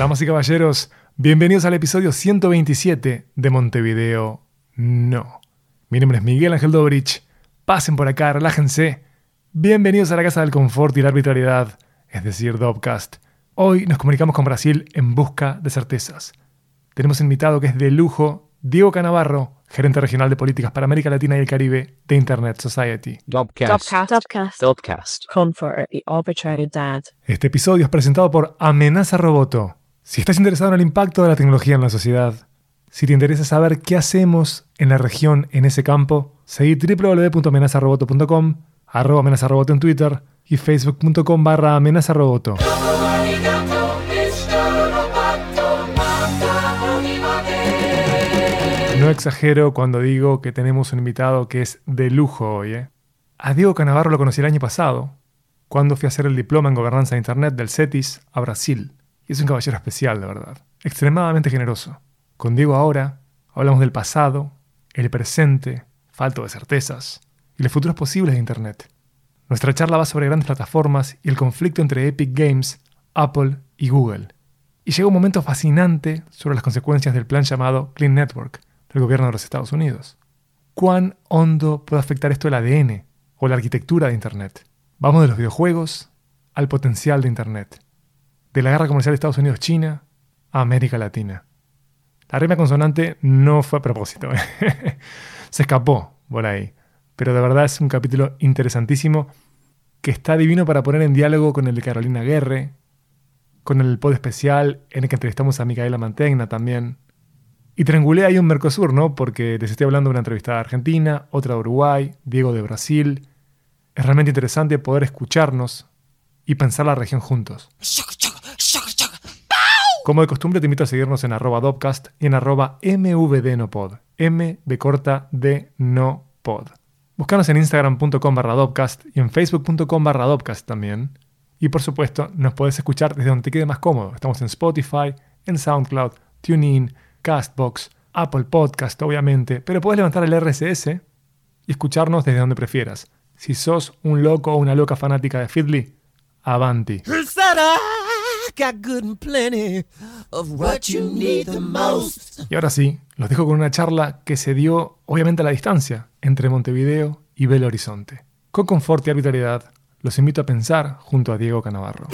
Damas y caballeros, bienvenidos al episodio 127 de Montevideo No. Mi nombre es Miguel Ángel Dobrich. Pasen por acá, relájense. Bienvenidos a la casa del confort y la arbitrariedad, es decir, Dobcast. Hoy nos comunicamos con Brasil en busca de certezas. Tenemos invitado que es de lujo, Diego Canavarro, gerente regional de políticas para América Latina y el Caribe de Internet Society. Dobcast. Dobcast. Dobcast. Comfort y arbitrariedad. Este episodio es presentado por Amenaza Roboto. Si estás interesado en el impacto de la tecnología en la sociedad, si te interesa saber qué hacemos en la región en ese campo, seguí www.amenazaroboto.com, arroba amenazaroboto en Twitter y facebook.com barra amenazaroboto. No exagero cuando digo que tenemos un invitado que es de lujo hoy. ¿eh? A Diego Canavarro lo conocí el año pasado, cuando fui a hacer el diploma en gobernanza de Internet del CETIS a Brasil. Y es un caballero especial, de verdad. Extremadamente generoso. Con Diego ahora hablamos del pasado, el presente, falto de certezas y los futuros posibles de Internet. Nuestra charla va sobre grandes plataformas y el conflicto entre Epic Games, Apple y Google. Y llega un momento fascinante sobre las consecuencias del plan llamado Clean Network del gobierno de los Estados Unidos. ¿Cuán hondo puede afectar esto el ADN o la arquitectura de Internet? Vamos de los videojuegos al potencial de Internet. De la guerra comercial de Estados Unidos-China a América Latina. La rima consonante no fue a propósito. Se escapó por ahí. Pero de verdad es un capítulo interesantísimo que está divino para poner en diálogo con el de Carolina Guerre, con el pod especial en el que entrevistamos a Micaela Mantegna también. Y triangulé ahí un Mercosur, ¿no? Porque les estoy hablando de una entrevista de Argentina, otra de Uruguay, Diego de Brasil. Es realmente interesante poder escucharnos y pensar la región juntos. Como de costumbre, te invito a seguirnos en arroba Dopcast y en arroba mvdnopod. M de corta de no pod. Búscanos en instagram.com barra Dopcast y en facebook.com barra Dopcast también. Y por supuesto, nos podés escuchar desde donde te quede más cómodo. Estamos en Spotify, en SoundCloud, TuneIn, Castbox, Apple Podcast, obviamente, pero puedes levantar el RSS y escucharnos desde donde prefieras. Si sos un loco o una loca fanática de Feedly, avanti. Y ahora sí, los dejo con una charla que se dio, obviamente, a la distancia entre Montevideo y Belo Horizonte. Con confort y arbitrariedad, los invito a pensar junto a Diego Canavarro.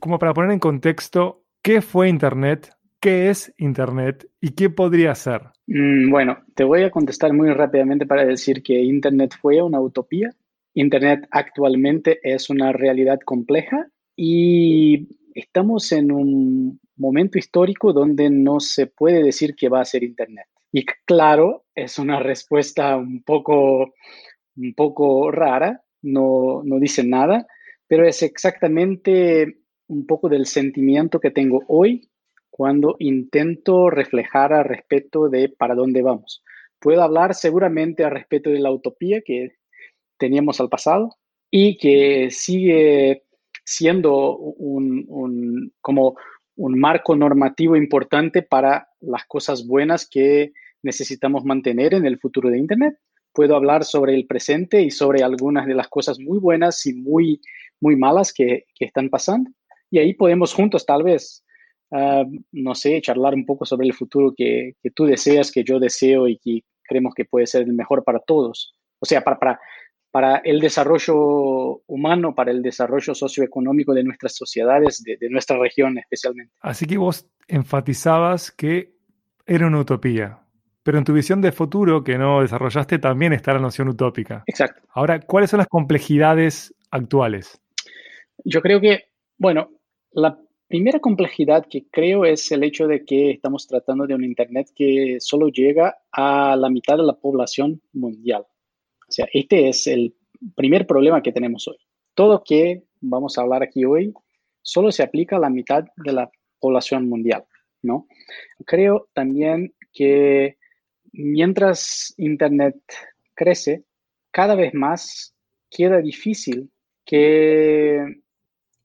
Como para poner en contexto, ¿qué fue Internet? ¿Qué es Internet? ¿Y qué podría ser? Mm, bueno, te voy a contestar muy rápidamente para decir que Internet fue una utopía. Internet actualmente es una realidad compleja y estamos en un momento histórico donde no se puede decir que va a ser Internet. Y claro, es una respuesta un poco, un poco rara, no, no dice nada, pero es exactamente un poco del sentimiento que tengo hoy cuando intento reflejar al respecto de para dónde vamos. Puedo hablar seguramente al respecto de la utopía que teníamos al pasado y que sigue siendo un, como un marco normativo importante para las cosas buenas que necesitamos mantener en el futuro de Internet. Puedo hablar sobre el presente y sobre algunas de las cosas muy buenas y muy, muy malas que, que están pasando. Y ahí podemos juntos tal vez, ah, no sé, charlar un poco sobre el futuro que, que, tú deseas, que yo deseo y que creemos que puede ser el mejor para todos. O sea, para, para, para el desarrollo humano, para el desarrollo socioeconómico de nuestras sociedades, de, de, nuestra región especialmente. Así que vos enfatizabas que era una utopía, pero en tu visión de futuro que no desarrollaste también está la noción utópica. Exacto. Ahora, ¿cuáles son las complejidades actuales? Yo creo que, bueno, la primera complejidad que creo es el hecho de que estamos tratando de un Internet que solo llega a la mitad de la población mundial. O sea, este es el primer problema que tenemos hoy. Todo que vamos a hablar aquí hoy solo se aplica a la mitad de la población mundial, ¿no? Creo también que mientras Internet crece, cada vez más queda difícil que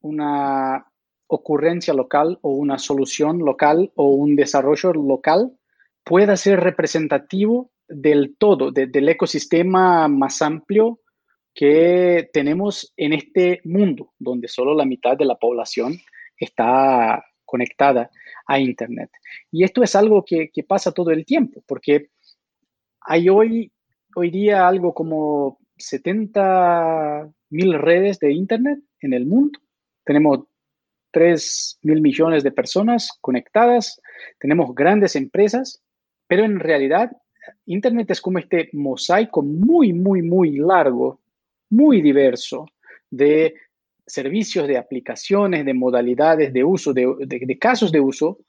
una ocurrencia local o una solución local o un desarrollo local pueda ser representativo del todo, del ecosistema más amplio que tenemos en este mundo, donde solo la mitad de la población está conectada a Internet. Y esto es algo que, pasa todo el tiempo, porque hay hoy, hoy día algo como 70 mil redes de Internet en el mundo. Tenemos 3 mil millones de personas conectadas, tenemos grandes empresas, pero en realidad Internet es como este mosaico muy, muy, muy largo, muy diverso de servicios, de aplicaciones, de modalidades de uso, de, casos de uso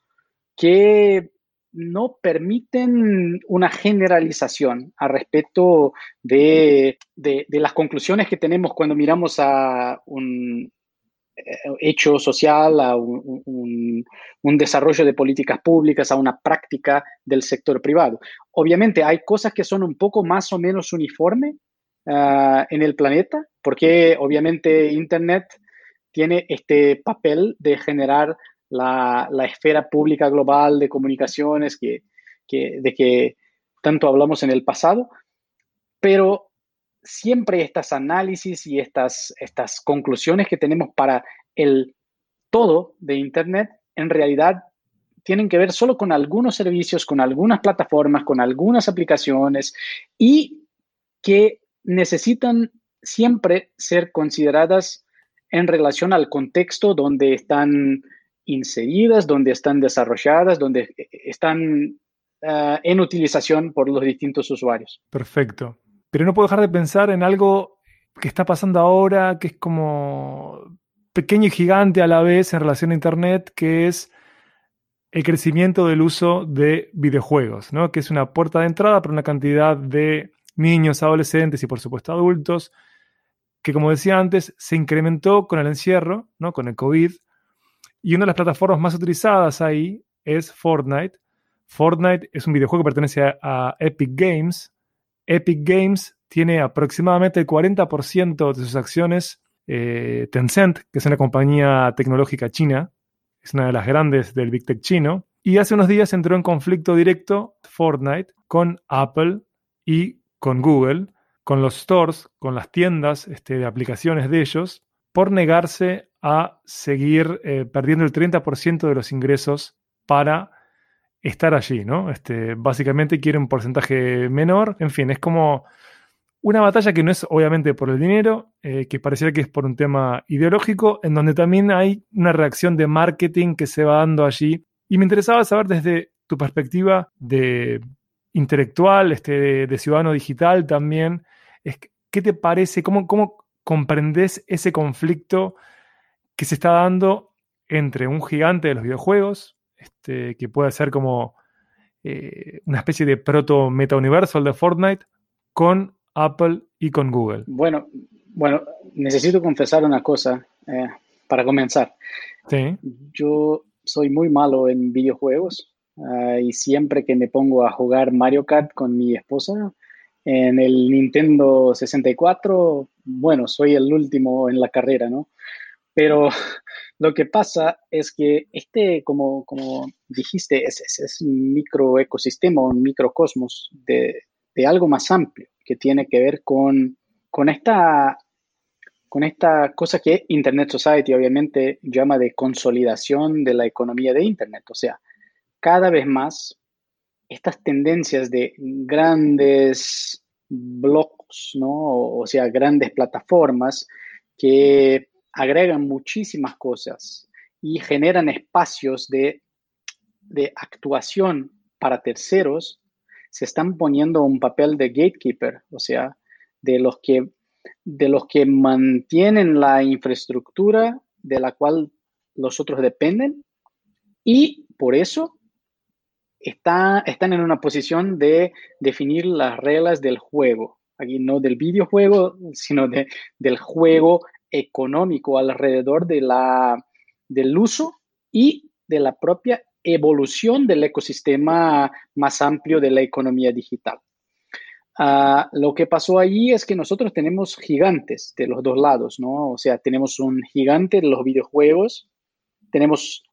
que no permiten una generalización al respecto de, las conclusiones que tenemos cuando miramos a un hecho social, a un, desarrollo de políticas públicas, a una práctica del sector privado. Obviamente hay cosas que son un poco más o menos uniformes ah, en el planeta, porque obviamente Internet tiene este papel de generar la, esfera pública global de comunicaciones que, de que tanto hablamos en el pasado, pero siempre estas análisis y estas, estas conclusiones que tenemos para el todo de Internet en realidad tienen que ver solo con algunos servicios, con algunas plataformas, con algunas aplicaciones y que necesitan siempre ser consideradas en relación al contexto donde están inseridas, donde están desarrolladas, donde eh, están ah, en utilización por los distintos usuarios. Perfecto. Pero no puedo dejar de pensar en algo que está pasando ahora, que es como pequeño y gigante a la vez en relación a Internet, que es el crecimiento del uso de videojuegos, ¿no? que es una puerta de entrada para una cantidad de niños, adolescentes y por supuesto adultos que como decía antes, se incrementó con el encierro, ¿no? con el COVID, y una de las plataformas más utilizadas ahí es Fortnite. Fortnite es un videojuego que pertenece a, Epic Games. Epic Games tiene aproximadamente el 40% de sus acciones eh, Tencent, que es una compañía tecnológica china, es una de las grandes del Big Tech chino, y hace unos días entró en conflicto directo Fortnite con Apple y con Google con los stores, con las tiendas este, de aplicaciones de ellos, por negarse a seguir eh, perdiendo el 30% de los ingresos para estar allí, ¿no? Este, básicamente quiere un porcentaje menor, en fin, es como una batalla que no es obviamente por el dinero, eh, que pareciera que es por un tema ideológico, en donde también hay una reacción de marketing que se va dando allí. Y me interesaba saber desde tu perspectiva de intelectual, este, de ciudadano digital también, ¿Qué te parece? ¿Cómo, cómo comprendes ese conflicto que se está dando entre un gigante de los videojuegos, este, que puede ser como eh, una especie de proto-meta-universal de Fortnite, con Apple y con Google? Bueno, bueno necesito confesar una cosa eh, para comenzar. Sí. Yo soy muy malo en videojuegos ah, y siempre que me pongo a jugar Mario Kart con mi esposa, en el Nintendo 64, bueno, soy el último en la carrera, ¿no? Pero lo que pasa es que este, como, como dijiste, es, es, un microecosistema, un microcosmos de, de, algo más amplio que tiene que ver con, con, esta, con esta cosa que Internet Society obviamente llama de consolidación de la economía de Internet. O sea, cada vez más estas tendencias de grandes blogs, ¿no? O sea, grandes plataformas que agregan muchísimas cosas y generan espacios de, actuación para terceros, se están poniendo un papel de gatekeeper, o sea, de los que, de los que mantienen la infraestructura de la cual los otros dependen y por eso están en una posición de definir las reglas del juego. Aquí no del videojuego, sino de, del juego económico alrededor de la, del uso y de la propia evolución del ecosistema más amplio de la economía digital. Ah, lo que pasó allí es que nosotros tenemos gigantes de los dos lados, ¿no? O sea, tenemos un gigante de los videojuegos, tenemos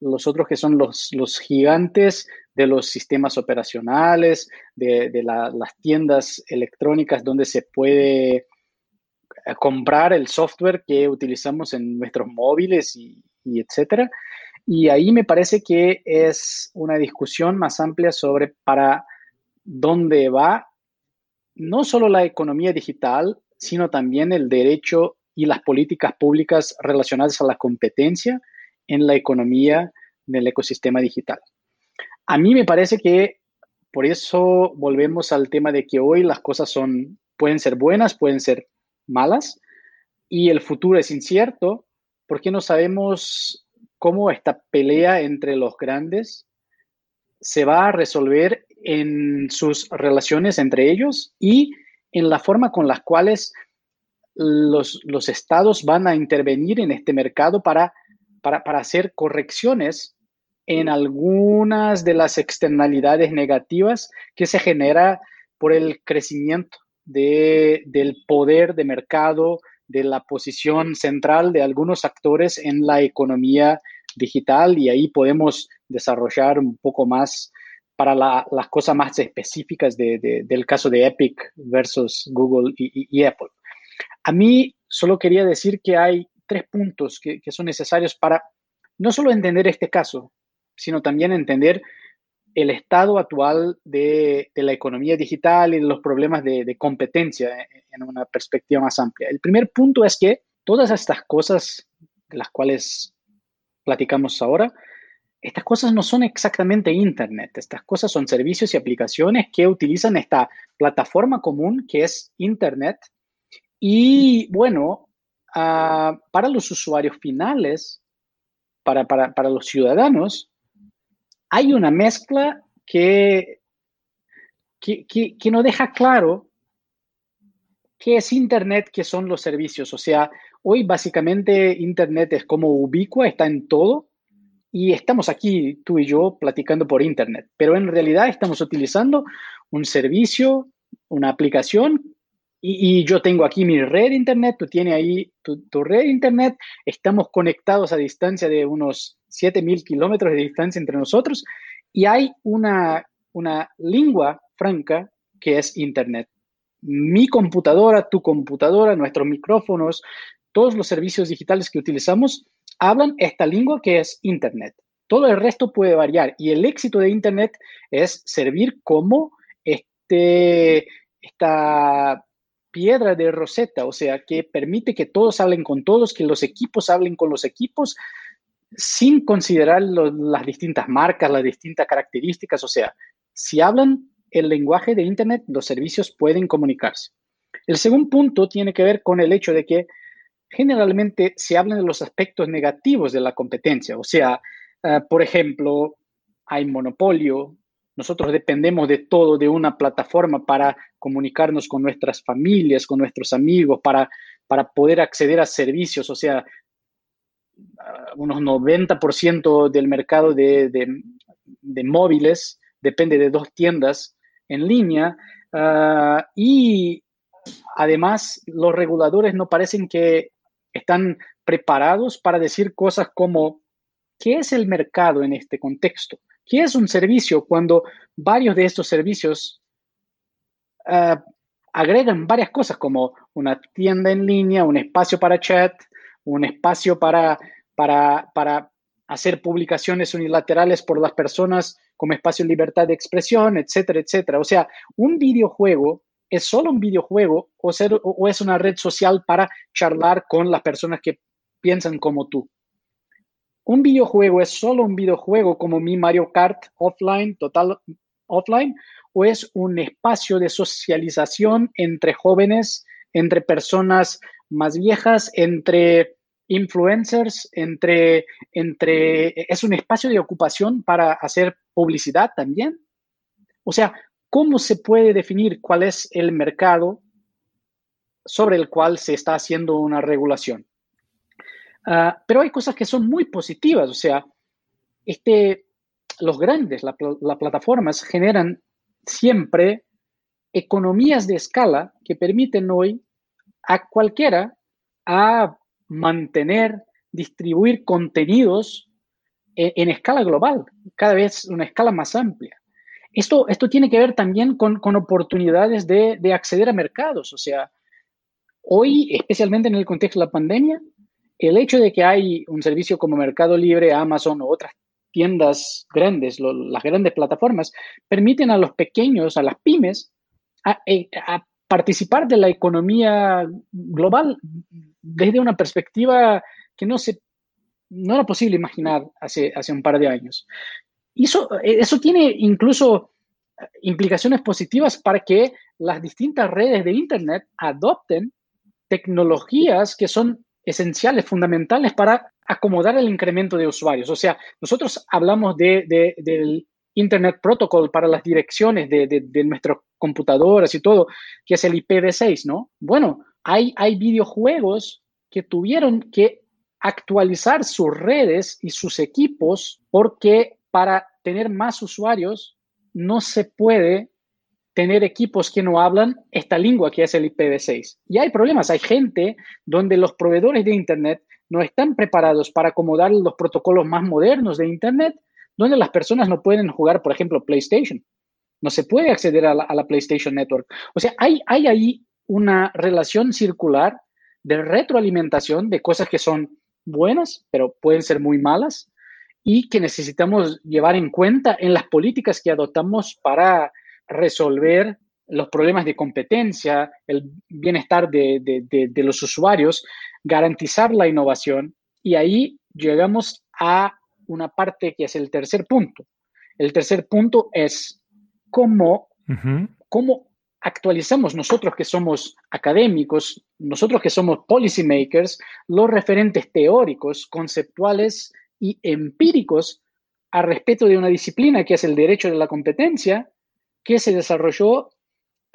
los otros que son los, los gigantes de los sistemas operacionales, de, las tiendas electrónicas donde se puede eh, comprar el software que utilizamos en nuestros móviles y, y etcétera. Y ahí me parece que es una discusión más amplia sobre para dónde va no solo la economía digital, sino también el derecho y las políticas públicas relacionadas a la competencia en la economía del ecosistema digital. A mí me parece que por eso volvemos al tema de que hoy las cosas son, pueden ser buenas, pueden ser malas, y el futuro es incierto. Porque no sabemos cómo esta pelea entre los grandes se va a resolver en sus relaciones entre ellos y en la forma con las cuales los, los estados van a intervenir en este mercado para, para, para hacer correcciones en algunas de las externalidades negativas que se genera por el crecimiento de, del poder de mercado, de la posición central de algunos actores en la economía digital y ahí podemos desarrollar un poco más para las cosas más específicas del caso de Epic versus Google y, Apple. A mí solo quería decir que hay tres puntos que, son necesarios para no solo entender este caso, sino también entender el estado actual de, la economía digital y los problemas de, de, competencia en una perspectiva más amplia. El primer punto es que todas estas cosas de las cuales platicamos ahora estas cosas no son exactamente Internet, estas cosas son servicios y aplicaciones que utilizan esta plataforma común que es Internet. Y bueno, ah, para los usuarios finales, para, para, los ciudadanos, hay una mezcla que, que, no deja claro qué es Internet, qué son los servicios. O sea, hoy básicamente Internet es como ubicua, está en todo y estamos aquí, tú y yo, platicando por Internet, pero en realidad estamos utilizando un servicio, una aplicación, y, yo tengo aquí mi red Internet, tú tienes ahí tu, red Internet, estamos conectados a distancia de unos 7.000 kilómetros de distancia entre nosotros, y hay una, una lengua franca que es Internet. Mi computadora, tu computadora, nuestros micrófonos, todos los servicios digitales que utilizamos hablan esta lengua que es Internet. Todo el resto puede variar y el éxito de Internet es servir como este, esta piedra de roseta, o sea, que permite que todos hablen con todos, que los equipos hablen con los equipos, sin considerar las distintas marcas, las distintas características, o sea, si hablan el lenguaje de Internet, los servicios pueden comunicarse. El segundo punto tiene que ver con el hecho de que generalmente se habla de los aspectos negativos de la competencia. O sea, eh, por ejemplo, hay monopolio, nosotros dependemos de todo, de una plataforma para comunicarnos con nuestras familias, con nuestros amigos, para, para poder acceder a servicios. O sea, unos 90% del mercado de, de, móviles depende de dos tiendas en línea. Ah, y además, los reguladores no parecen que están preparados para decir cosas como, ¿qué es el mercado en este contexto? ¿Qué es un servicio cuando varios de estos servicios ah, agregan varias cosas como una tienda en línea, un espacio para chat, un espacio para, para, para hacer publicaciones unilaterales por las personas como espacio de libertad de expresión, etcétera, etcétera. O sea, un videojuego ¿Es solo un videojuego o, es una red social para charlar con las personas que piensan como tú? ¿Un videojuego es solo un videojuego como mi Mario Kart offline, total offline? ¿O es un espacio de socialización entre jóvenes, entre personas más viejas, entre influencers, entre, entre, es un espacio de ocupación para hacer publicidad también? O sea, ¿Cómo se puede definir cuál es el mercado sobre el cual se está haciendo una regulación? Ah, pero hay cosas que son muy positivas, o sea, este, los grandes, las plataformas generan siempre economías de escala que permiten hoy a cualquiera a mantener, distribuir contenidos en, escala global, cada vez una escala más amplia. Esto, esto tiene que ver también con, con oportunidades de, de, acceder a mercados. O sea, hoy, especialmente en el contexto de la pandemia, el hecho de que hay un servicio como Mercado Libre, Amazon o otras tiendas grandes, las grandes plataformas, permiten a los pequeños, a las pymes, a, eh, a, participar de la economía global desde una perspectiva que no, se, no era posible imaginar hace, hace un par de años. Eso, eso tiene incluso implicaciones positivas para que las distintas redes de Internet adopten tecnologías que son esenciales, fundamentales para acomodar el incremento de usuarios. O sea, nosotros hablamos de, del Internet Protocol para las direcciones de, de, nuestras computadoras y todo, que es el IPv6, ¿no? Bueno, hay, hay videojuegos que tuvieron que actualizar sus redes y sus equipos porque para tener más usuarios no se puede tener equipos que no hablan esta lengua que es el IPv6. Y hay problemas, hay gente donde los proveedores de Internet no están preparados para acomodar los protocolos más modernos de Internet, donde las personas no pueden jugar, por ejemplo, PlayStation. No se puede acceder a la, PlayStation Network. O sea, hay, hay ahí una relación circular de retroalimentación de cosas que son buenas, pero pueden ser muy malas, y que necesitamos llevar en cuenta en las políticas que adoptamos para resolver los problemas de competencia, el bienestar de, de, los usuarios, garantizar la innovación. Y ahí llegamos a una parte que es el tercer punto. El tercer punto es cómo, cómo actualizamos nosotros que somos académicos, nosotros que somos policymakers, los referentes teóricos, conceptuales y empíricos al respecto de una disciplina que es el derecho de la competencia, que se desarrolló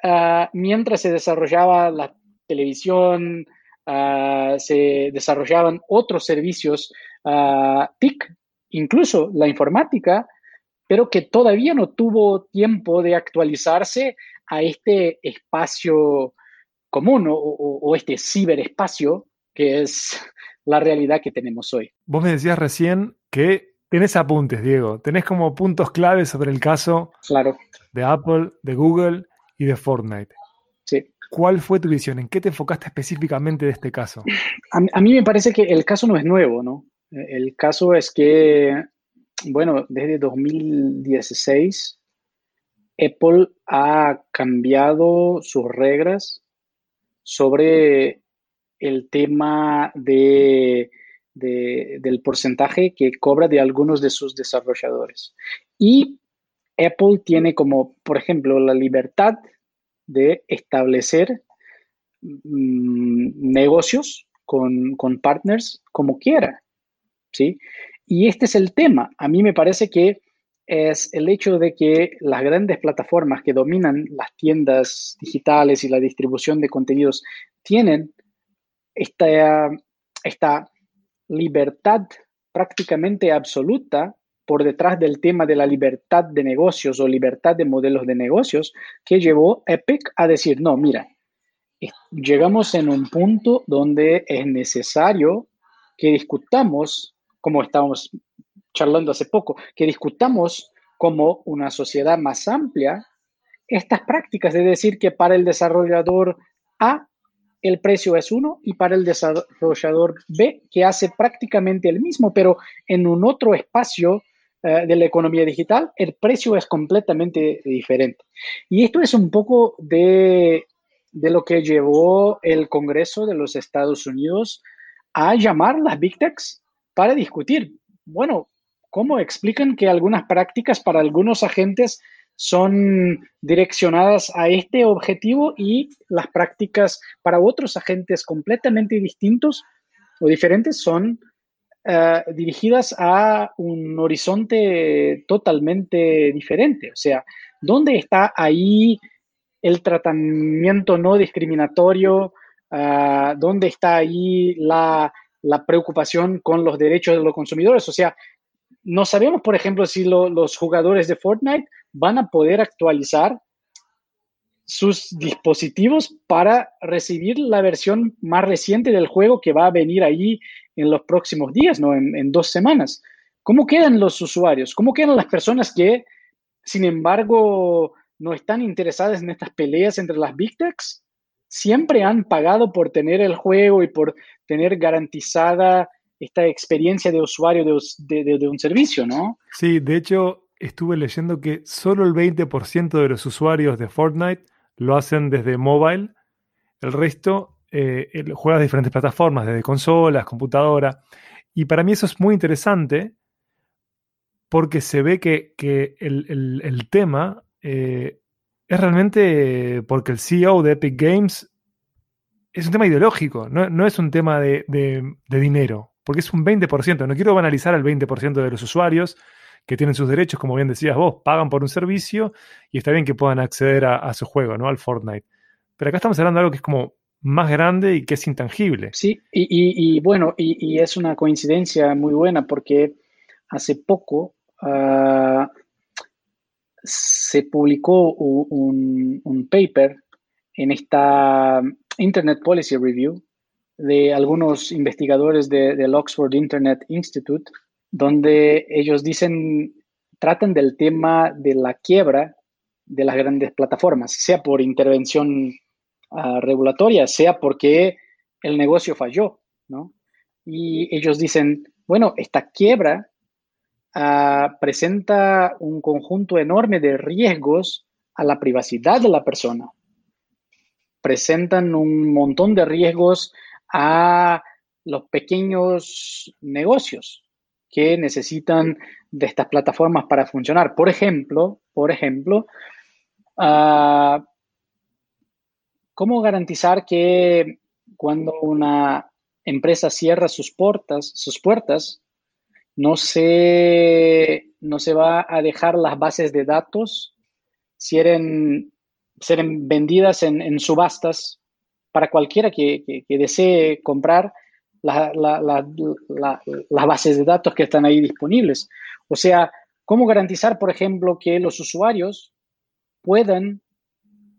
uh, mientras se desarrollaba la televisión, uh, se desarrollaban otros servicios uh, TIC, incluso la informática, pero que todavía no tuvo tiempo de actualizarse a este espacio común o, este ciberespacio que es la realidad que tenemos hoy. Vos me decías recién que tenés apuntes, Diego, tenés como puntos claves sobre el caso claro. de Apple, de Google y de Fortnite. Sí. ¿Cuál fue tu visión? ¿En qué te enfocaste específicamente de este caso? A, a mí me parece que el caso no es nuevo, ¿no? El caso es que, bueno, desde 2016 Apple ha cambiado sus reglas sobre el tema de, del porcentaje que cobra de algunos de sus desarrolladores. Y Apple tiene como, por ejemplo, la libertad de establecer mm, negocios con, con, partners como quiera. ¿sí? Y este es el tema. A mí me parece que es el hecho de que las grandes plataformas que dominan las tiendas digitales y la distribución de contenidos tienen esta, esta libertad prácticamente absoluta por detrás del tema de la libertad de negocios o libertad de modelos de negocios que llevó Epic a decir, no, mira, llegamos en un punto donde es necesario que discutamos, como estábamos charlando hace poco, que discutamos como una sociedad más amplia estas prácticas, es decir, que para el desarrollador A el precio es uno y para el desarrollador B, que hace prácticamente el mismo, pero en un otro espacio eh, de la economía digital, el precio es completamente diferente. Y esto es un poco de, de lo que llevó el Congreso de los Estados Unidos a llamar las Big Techs para discutir, bueno, ¿cómo explican que algunas prácticas para algunos agentes son direccionadas a este objetivo y las prácticas para otros agentes completamente distintos o diferentes son uh, dirigidas a un horizonte totalmente diferente. O sea, ¿dónde está ahí el tratamiento no discriminatorio? Uh, ¿Dónde está ahí la, preocupación con los derechos de los consumidores? O sea, no sabemos, por ejemplo, si lo, los jugadores de Fortnite van a poder actualizar sus dispositivos para recibir la versión más reciente del juego que va a venir ahí en los próximos días, ¿no? En, dos semanas. ¿Cómo quedan los usuarios? ¿Cómo quedan las personas que, sin embargo, no están interesadas en estas peleas entre las Big Techs? Siempre han pagado por tener el juego y por tener garantizada esta experiencia de usuario de, un servicio, ¿no? Sí, de hecho, estuve leyendo que solo el 20% de los usuarios de Fortnite lo hacen desde mobile. El resto eh, juega diferentes plataformas, desde consolas, computadora. Y para mí eso es muy interesante porque se ve que, el, tema eh, es realmente porque el CEO de Epic Games es un tema ideológico, no, es un tema de, dinero, porque es un 20%. No quiero banalizar al 20% de los usuarios que tienen sus derechos, como bien decías vos, pagan por un servicio y está bien que puedan acceder a, su juego, ¿no? Al Fortnite. Pero acá estamos hablando de algo que es como más grande y que es intangible. Sí, y, bueno, y, es una coincidencia muy buena porque hace poco ah, se publicó un, un, paper en esta Internet Policy Review de algunos investigadores del Oxford Internet Institute, donde ellos dicen, tratan del tema de la quiebra de las grandes plataformas, sea por intervención ah, regulatoria, sea porque el negocio falló, ¿no? Y ellos dicen, bueno, esta quiebra ah, presenta un conjunto enorme de riesgos a la privacidad de la persona, presentan un montón de riesgos a los pequeños negocios que necesitan de estas plataformas para funcionar. Por ejemplo, por ejemplo, ah, ¿cómo garantizar que cuando una empresa cierra sus puertas, sus puertas, no se, no se va a dejar las bases de datos serem vendidas en, subastas para cualquiera que, desee comprar las bases de datos que están ahí disponibles. O sea, ¿cómo garantizar, por ejemplo, que los usuarios puedan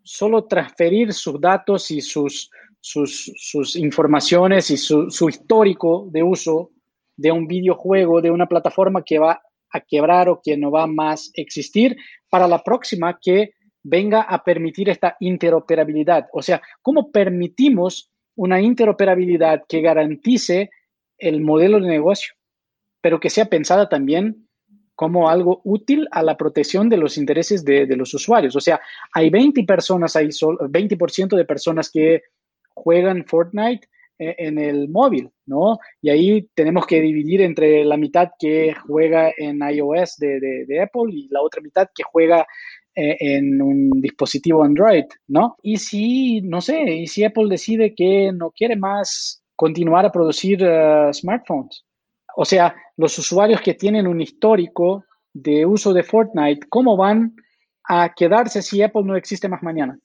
solo transferir sus datos y sus, sus, informaciones y su, su, histórico de uso de un videojuego, de una plataforma que va a quebrar o que no va más a existir para la próxima que venga a permitir esta interoperabilidad. O sea, ¿cómo permitimos una interoperabilidad que garantice el modelo de negocio, pero que sea pensada también como algo útil a la protección de los intereses de, los usuarios. O sea, hay 20 personas, hay 20% de personas que juegan Fortnite eh, en el móvil, ¿no? Y ahí tenemos que dividir entre la mitad que juega en iOS de, de Apple y la otra mitad que juega en un dispositivo Android, ¿no? Y si, no sé, y si Apple decide que no quiere más continuar a producir eh, smartphones. O sea, los usuarios que tienen un histórico de uso de Fortnite, ¿cómo van a quedarse si Apple no existe más mañana?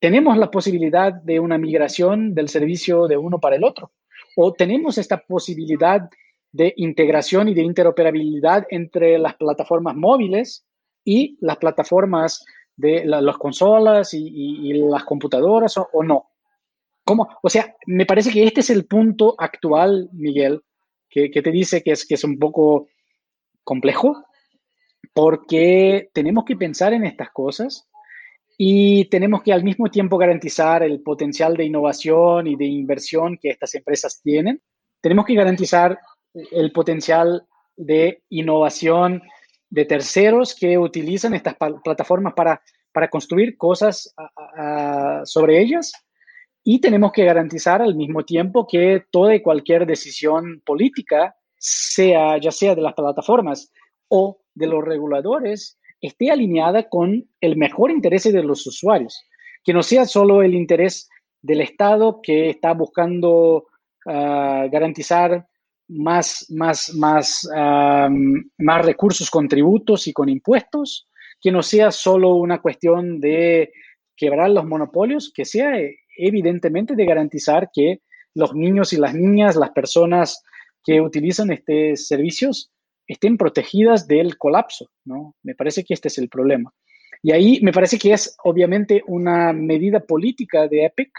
Tenemos la posibilidad de una migración del servicio de uno para el otro. O tenemos esta posibilidad de integración y de interoperabilidad entre las plataformas móviles y las plataformas de las consolas y, las computadoras o, no. ¿Cómo? O sea, me parece que este es el punto actual, Miguel, que, te dice que es, que es un poco complejo, porque tenemos que pensar en estas cosas y tenemos que al mismo tiempo garantizar el potencial de innovación y de inversión que estas empresas tienen. Tenemos que garantizar el potencial de innovación de terceros que utilizan estas plataformas para, para construir cosas sobre ellas. Y tenemos que garantizar al mismo tiempo que toda y cualquier decisión política, sea ya sea de las plataformas o de los reguladores, esté alineada con el mejor interés de los usuarios, que no sea solo el interés del Estado que está buscando ah, garantizar más, más, más, más recursos con tributos y con impuestos, que no sea solo una cuestión de quebrar los monopolios, que sea eh, evidentemente de garantizar que los niños y las niñas, las personas que utilizan estos servicios, estén protegidas del colapso, ¿no? Me parece que este es el problema. Y ahí me parece que es obviamente una medida política de Epic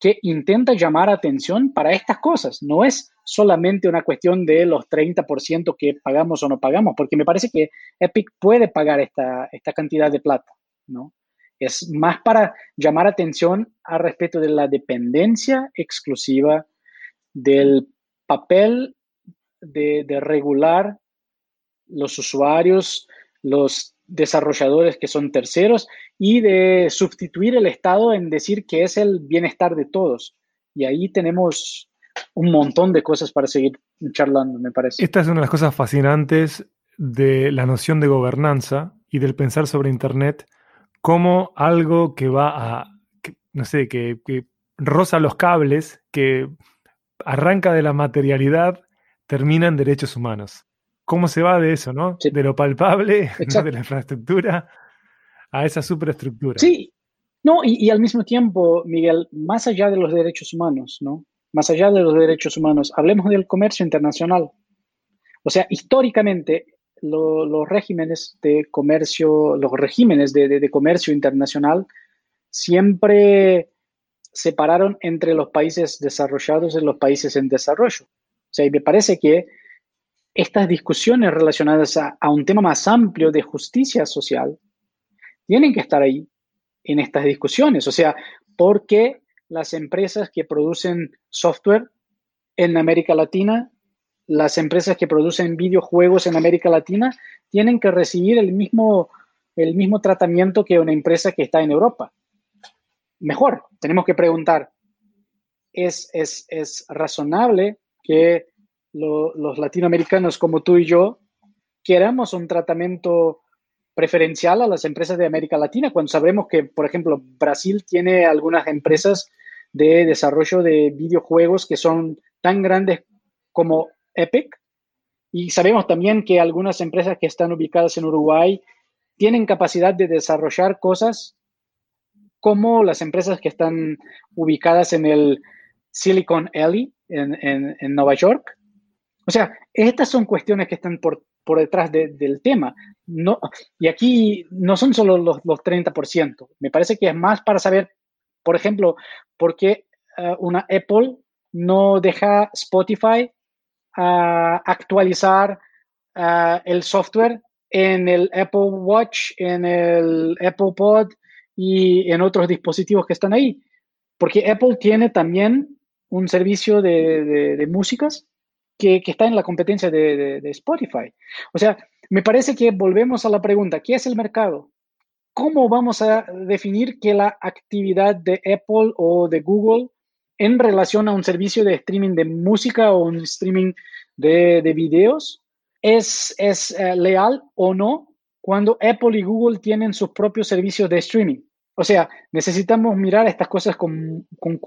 que intenta llamar atención para estas cosas. No es solamente una cuestión de los 30% que pagamos o no pagamos, porque me parece que Epic puede pagar esta, esta cantidad de plata, ¿no? Es más para llamar atención al respecto de la dependencia exclusiva del papel de, de regular los usuarios, los desarrolladores que son terceros y de sustituir el Estado en decir que es el bienestar de todos. Y ahí tenemos un montón de cosas para seguir charlando, me parece. Esta es una de las cosas fascinantes de la noción de gobernanza y del pensar sobre Internet como algo que va a, no sé, que, que roza los cables, que arranca de la materialidad, termina en derechos humanos cómo se va de eso, ¿no? De lo palpable, de la infraestructura, a esa superestructura. Sí, no, y, al mismo tiempo, Miguel, más allá de los derechos humanos, ¿no? Más allá de los derechos humanos, hablemos del comercio internacional. O sea, históricamente, los regímenes de comercio, los regímenes de comercio internacional siempre separaron entre los países desarrollados y los países en desarrollo. O sea, y me parece que estas discusiones relacionadas a, un tema más amplio de justicia social tienen que estar ahí en estas discusiones. O sea, ¿por qué las empresas que producen software en América Latina, las empresas que producen videojuegos en América Latina, tienen que recibir el mismo, el mismo tratamiento que una empresa que está en Europa? Mejor, tenemos que preguntar, ¿es, es, es razonable que los latinoamericanos como tú y yo queramos un tratamiento preferencial a las empresas de América Latina, cuando sabemos que, por ejemplo, Brasil tiene algunas empresas de desarrollo de videojuegos que son tan grandes como Epic, y sabemos también que algunas empresas que están ubicadas en Uruguay tienen capacidad de desarrollar cosas como las empresas que están ubicadas en el Silicon Alley en, en Nueva York. O sea, estas son cuestiones que están por, por detrás del tema. No, y aquí no son solo los, los 30%. Me parece que es más para saber, por ejemplo, por qué eh, una Apple no deja Spotify uh, actualizar uh, el software en el Apple Watch, en el Apple Pod y en otros dispositivos que están ahí. Porque Apple tiene también un servicio de, de, de músicas que, está en la competencia de, Spotify. O sea, me parece que volvemos a la pregunta, ¿qué es el mercado? ¿Cómo vamos a definir que la actividad de Apple o de Google en relación a un servicio de streaming de música o un streaming de, videos es, es eh, leal o no cuando Apple y Google tienen sus propios servicios de streaming? O sea, necesitamos mirar estas cosas con, con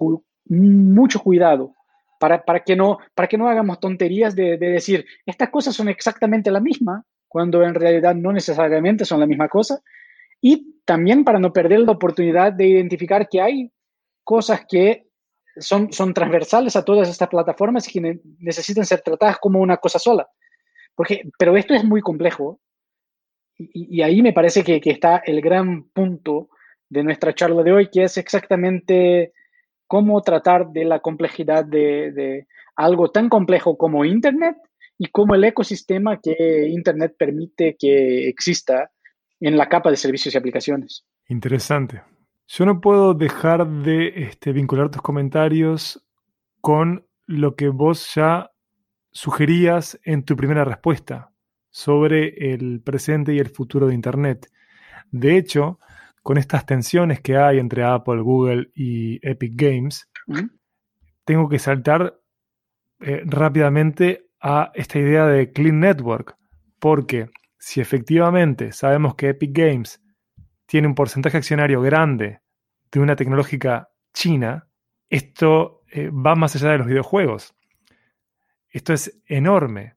mucho cuidado para, que, no, para que no hagamos tonterías de, decir, estas cosas son exactamente la misma, cuando en realidad no necesariamente son la misma cosa, y también para no perder la oportunidad de identificar que hay cosas que son, son transversales a todas estas plataformas y que necesitan ser tratadas como una cosa sola. Porque, pero esto es muy complejo y, ahí me parece que, está el gran punto de nuestra charla de hoy, que es exactamente cómo tratar de la complejidad de, algo tan complejo como Internet y cómo el ecosistema que Internet permite que exista en la capa de servicios y aplicaciones. Interesante. Yo no puedo dejar de este, vincular tus comentarios con lo que vos ya sugerías en tu primera respuesta sobre el presente y el futuro de Internet. De hecho, con estas tensiones que hay entre Apple, Google y Epic Games, tengo que saltar eh, rápidamente a esta idea de Clean Network, porque si efectivamente sabemos que Epic Games tiene un porcentaje accionario grande de una tecnológica china, esto eh, va más allá de los videojuegos. Esto es enorme.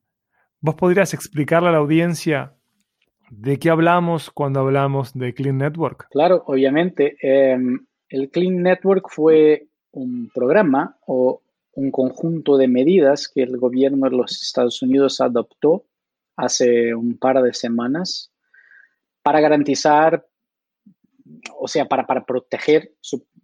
¿Vos podrías explicarle a la audiencia ¿De qué hablamos cuando hablamos de Clean Network? Claro, obviamente. Em, el Clean Network fue un programa o un conjunto de medidas que el gobierno de los Estados Unidos adoptó hace un par de semanas para garantizar, o sea, para, para proteger,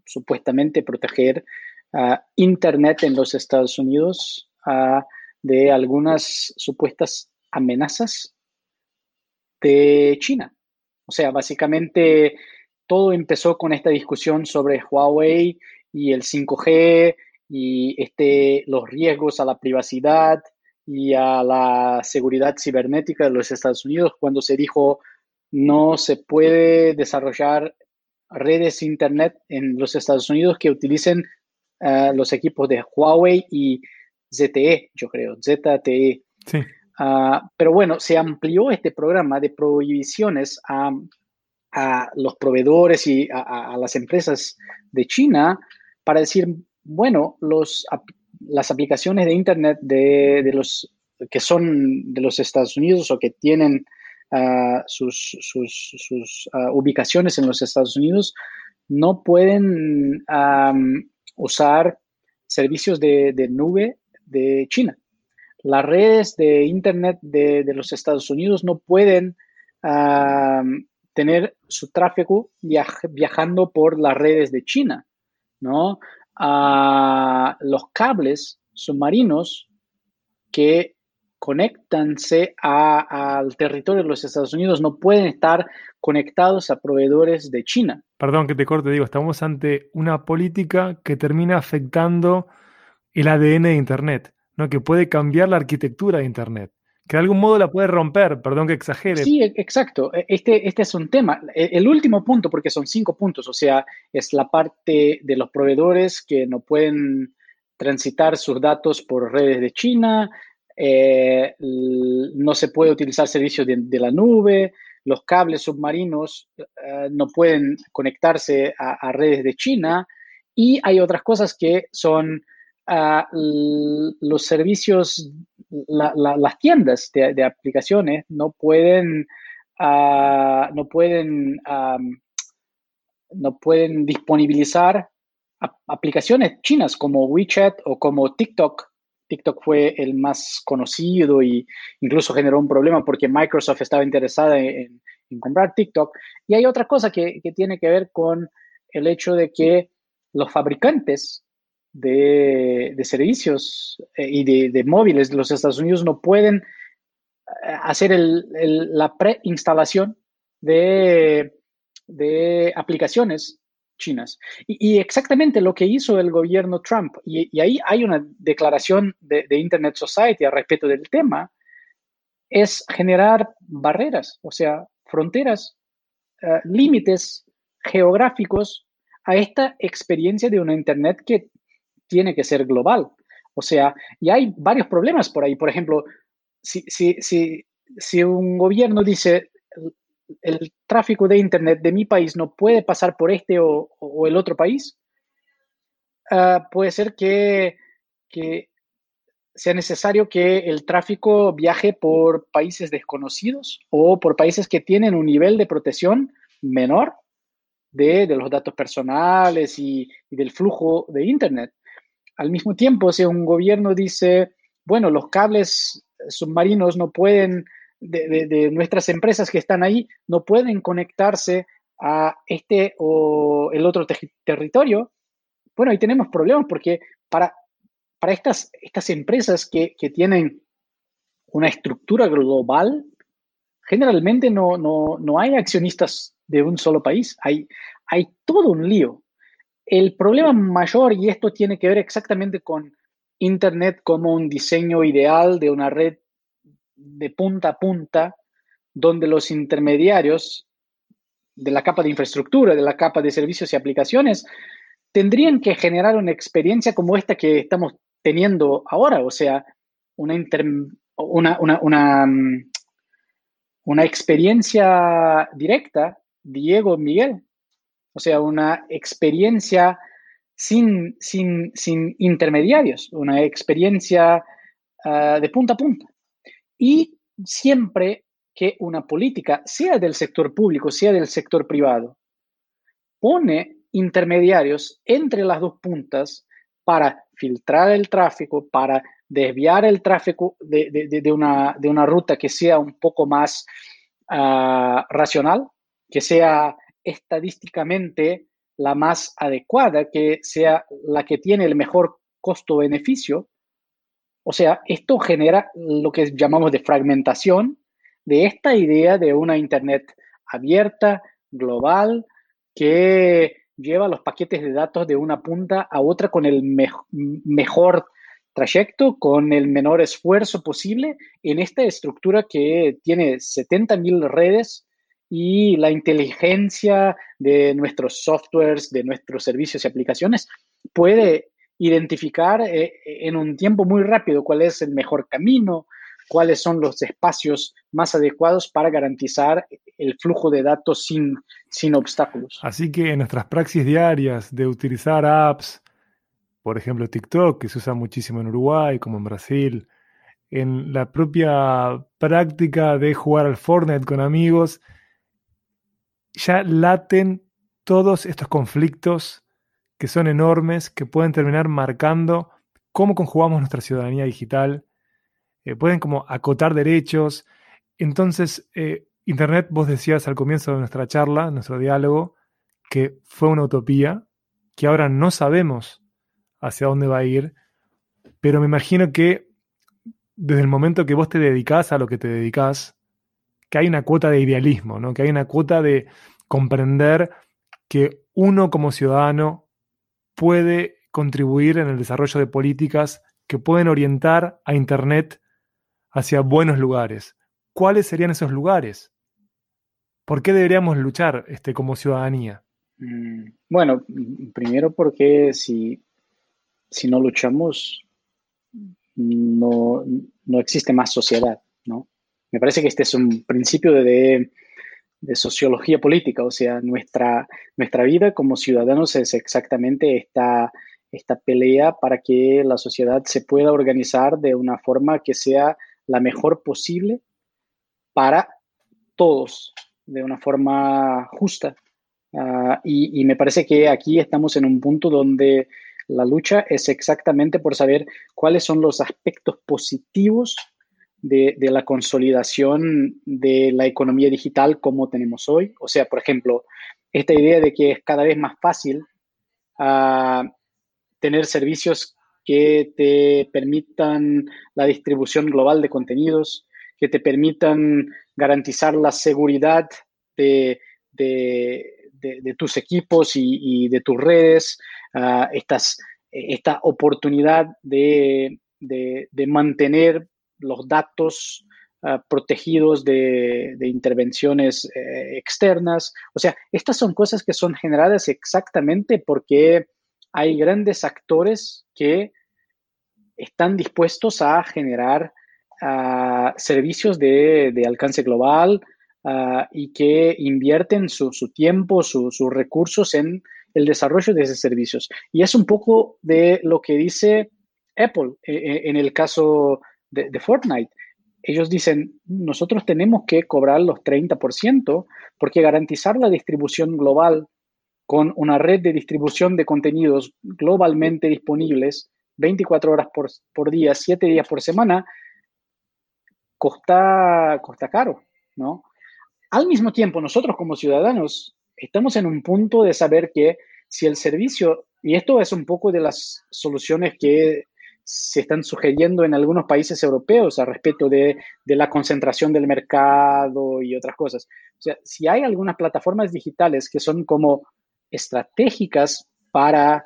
supuestamente proteger ah, Internet en los Estados Unidos ah, de algunas supuestas amenazas de China. O sea, básicamente todo empezó con esta discusión sobre Huawei y el 5G y este, los riesgos a la privacidad y a la seguridad cibernética de los Estados Unidos cuando se dijo no se puede desarrollar redes Internet en los Estados Unidos que utilicen uh, los equipos de Huawei y ZTE, yo creo, ZTE. Uh, pero bueno, se amplió este programa de prohibiciones a, a los proveedores y a, las empresas de China para decir, bueno, los, las aplicaciones de Internet de, de los que son de los Estados Unidos o que tienen uh, sus, sus, sus uh, ubicaciones en los Estados Unidos no pueden um, usar servicios de, nube de China. Las redes de Internet de, los Estados Unidos no pueden tener su tráfico viaj viajando por las redes de China, ¿no? los cables submarinos que conectanse al territorio de los Estados Unidos no pueden estar conectados a proveedores de China. Perdón que te corte, digo, estamos ante una política que termina afectando el ADN de Internet, ¿no? que puede cambiar la arquitectura de Internet, que de algún modo la puede romper, perdón que exagere. Sí, exacto. E, este, este es un tema. E, el último punto, porque son cinco puntos, o sea, es la parte de los proveedores que no pueden transitar sus datos por redes de China, eh, no se puede utilizar servicios de, la nube, los cables submarinos eh, no pueden conectarse a, redes de China y hay otras cosas que son los servicios, la, la, las tiendas de, aplicaciones no pueden, no pueden, no pueden disponibilizar aplicaciones chinas como WeChat o como TikTok TikTok fue el más conocido y incluso generó un problema porque Microsoft estaba interesada en, comprar TikTok. Y hay otra cosa que, tiene que ver con el hecho de que los fabricantes de, de servicios eh, y de, de, móviles los Estados Unidos no pueden eh, hacer el, la preinstalación de, de aplicaciones chinas. Y, y, exactamente lo que hizo el gobierno Trump, y, y ahí hay una declaración de, de, Internet Society al respecto del tema, es generar barreras, o sea, fronteras, uh, límites geográficos a esta experiencia de una Internet que tiene que ser global. O sea, y hay varios problemas por ahí. Por ejemplo, si, si, si, si un gobierno dice el tráfico de Internet de mi país no puede pasar por este o, el otro país, uh, puede ser que, que, sea necesario que el tráfico viaje por países desconocidos o por países que tienen un nivel de protección menor de, de los datos personales y, del flujo de Internet. Al mismo tiempo, si un gobierno dice, bueno, los cables submarinos no pueden de, nuestras empresas que están ahí no pueden conectarse a este o el otro te territorio, bueno, ahí tenemos problemas porque para, para estas, estas empresas que, que tienen una estructura global, generalmente no, no, no hay accionistas de un solo país, hay, hay todo un lío. El problema mayor, y esto tiene que ver exactamente con Internet como un diseño ideal de una red de punta a punta, donde los intermediarios de la capa de infraestructura, de la capa de servicios y aplicaciones, tendrían que generar una experiencia como esta que estamos teniendo ahora, o sea, una, una, mm, una experiencia directa, Diego Miguel, o sea, una experiencia sin, sin, sin intermediarios, una experiencia uh, de punta a punta. Y siempre que una política, sea del sector público, sea del sector privado, pone intermediarios entre las dos puntas para filtrar el tráfico, para desviar el tráfico de, de, una, de una, ruta que sea un poco más uh, racional, que sea estadísticamente la más adecuada, que sea la que tiene el mejor costo-beneficio. O sea, esto genera lo que llamamos de fragmentación de esta idea de una Internet abierta, global, que lleva los paquetes de datos de una punta a otra con el mejor trayecto, con el menor esfuerzo posible en esta estructura que tiene 70.000 redes y la inteligencia de nuestros softwares, de nuestros servicios y aplicaciones puede identificar eh, en un tiempo muy rápido cuál es el mejor camino, cuáles son los espacios más adecuados para garantizar el flujo de datos sin, sin obstáculos. Así que en nuestras praxis diarias de utilizar apps, por ejemplo TikTok, que se usa muchísimo en Uruguay como en Brasil, en la propia práctica de jugar al Fortnite con amigos, ya laten todos estos conflictos que son enormes, que pueden terminar marcando cómo conjugamos nuestra ciudadanía digital, eh, pueden como acotar derechos. Entonces, eh, Internet, vos decías al comienzo de nuestra charla, nuestro diálogo, que fue una utopía, que ahora no sabemos hacia dónde va a ir, pero me imagino que desde el momento que vos te dedicás a lo que te dedicás, que hay una cuota de idealismo, ¿no? que hay una cuota de comprender que uno como ciudadano puede contribuir en el desarrollo de políticas que pueden orientar a Internet hacia buenos lugares. ¿Cuáles serían esos lugares? ¿Por qué deberíamos luchar este, como ciudadanía? Mm, bueno, primero porque si, si no luchamos, no, no existe más sociedad. Me parece que este es un principio de, sociología política, o sea, nuestra, nuestra vida como ciudadanos es exactamente esta, esta pelea para que la sociedad se pueda organizar de una forma que sea la mejor posible para todos, de una forma justa. Ah, y me parece que aquí estamos en un punto donde la lucha es exactamente por saber cuáles son los aspectos positivos de, la consolidación de la economía digital como tenemos hoy. O sea, por ejemplo, esta idea de que es cada vez más fácil ah, tener servicios que te permitan la distribución global de contenidos, que te permitan garantizar la seguridad de, tus equipos y, de tus redes, ah, esta oportunidad de, mantener los datos ah, protegidos de, intervenciones eh, externas. O sea, estas son cosas que son generadas exactamente porque hay grandes actores que están dispuestos a generar ah, servicios de, alcance global ah, y que invierten su, tiempo, sus recursos en el desarrollo de esos servicios. Y es un poco de lo que dice Apple eh, eh, en el caso de, Fortnite. Ellos dicen, nosotros tenemos que cobrar los 30% porque garantizar la distribución global con una red de distribución de contenidos globalmente disponibles 24 horas por, día, 7 días por semana, costa, costa caro, ¿no? Al mismo tiempo, nosotros como ciudadanos estamos en un punto de saber que si el servicio, y esto es un poco de las soluciones que se están sugiriendo en algunos países europeos a respecto de, la concentración del mercado y otras cosas. O sea, si hay algunas plataformas digitales que son como estratégicas para,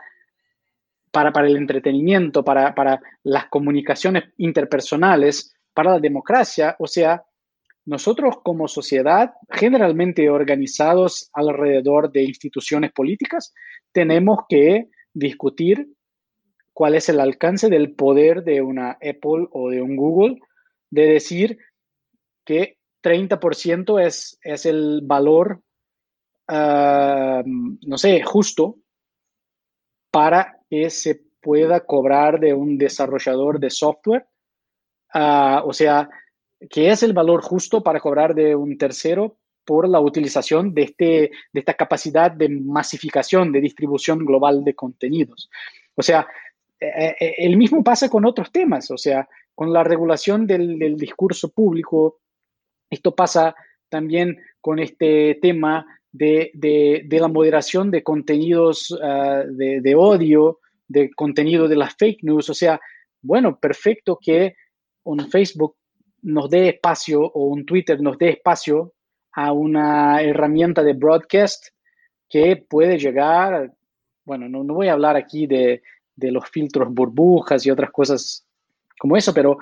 para, para el entretenimiento, para, para las comunicaciones interpersonales, para la democracia, o sea, nosotros como sociedad, generalmente organizados alrededor de instituciones políticas, tenemos que discutir cuál es el alcance del poder de una Apple o de un Google de decir que 30% es, es el valor, ah, no sé, justo para que se pueda cobrar de un desarrollador de software. O sea, que es el valor justo para cobrar de un tercero por la utilización de, este, de esta capacidad de masificación, de distribución global de contenidos. O sea, eh, eh, el mismo pasa con otros temas, o sea, con la regulación del, discurso público. Esto pasa también con este tema de, la moderación de contenidos ah, de, de, odio, de contenido de las fake news. O sea, bueno, perfecto que un Facebook nos dé espacio o un Twitter nos dé espacio a una herramienta de broadcast que puede llegar, bueno, no, no voy a hablar aquí de, de los filtros burbujas y otras cosas como eso, pero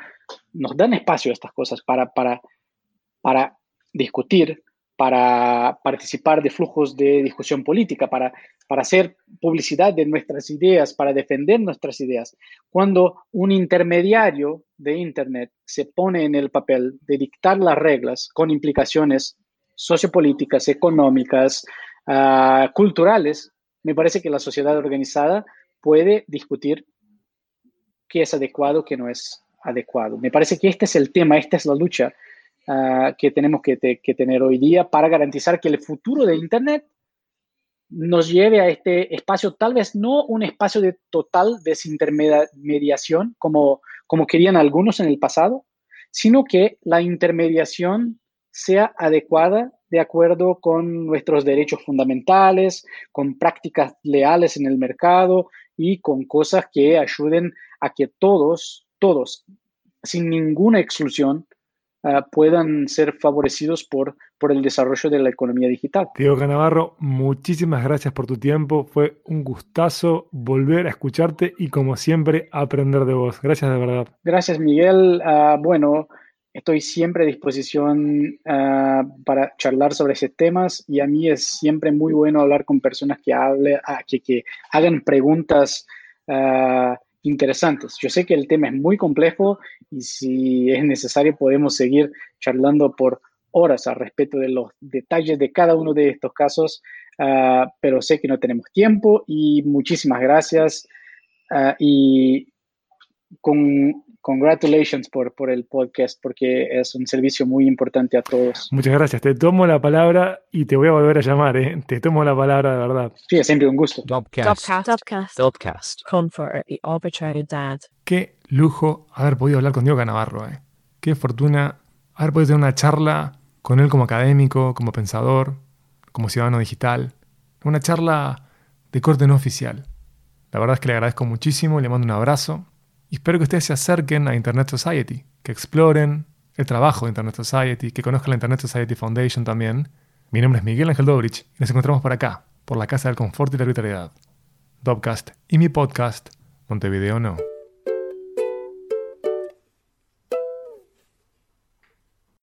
nos dan espacio a estas cosas para, para, para discutir, para participar de flujos de discusión política, para, para hacer publicidad de nuestras ideas, para defender nuestras ideas. Cuando un intermediario de Internet se pone en el papel de dictar las reglas con implicaciones sociopolíticas, económicas, uh, culturales, me parece que la sociedad organizada puede discutir qué es adecuado, qué no es adecuado. Me parece que este es el tema, esta es la lucha uh, que tenemos que, te, que, tener hoy día para garantizar que el futuro de Internet nos lleve a este espacio, tal vez no un espacio de total desintermediación como, como querían algunos en el pasado, sino que la intermediación sea adecuada de acuerdo con nuestros derechos fundamentales, con prácticas leales en el mercado y con cosas que ayuden a que todos, todos, sin ninguna exclusión, uh, puedan ser favorecidos por, por el desarrollo de la economía digital. Diego Canavarro, muchísimas gracias por tu tiempo. Fue un gustazo volver a escucharte y como siempre aprender de vos. Gracias de verdad. Gracias Miguel. Uh, bueno, estoy siempre a disposición uh, para charlar sobre esos temas y a mí es siempre muy bueno hablar con personas que, hable, uh, que, que, hagan preguntas uh, interesantes. Yo sé que el tema es muy complejo y si es necesario podemos seguir charlando por horas al respecto de los detalles de cada uno de estos casos, pero sé que no tenemos tiempo y muchísimas gracias y con congratulations por, por el podcast, porque es un servicio muy importante a todos. Muchas gracias. Te tomo la palabra y te voy a volver a llamar. ¿eh? Te tomo la palabra de verdad. Sí, es siempre un gusto. Dopcast. Dopcast. Dopcast. Dad. Qué lujo haber podido hablar con Diego Canavarro. ¿eh? Qué fortuna haber podido tener una charla con él como académico, como pensador, como ciudadano digital. Una charla de corte no oficial. La verdad es que le agradezco muchísimo, le mando un abrazo espero que ustedes se acerquen a Internet Society, que exploren el trabajo de Internet Society, que conozcan la Internet Society Foundation también. Mi nombre es Miguel Ángel Dobrich y nos encontramos por acá, por la Casa del Confort y la Arbitrariedad. Dobcast y mi podcast, Montevideo No.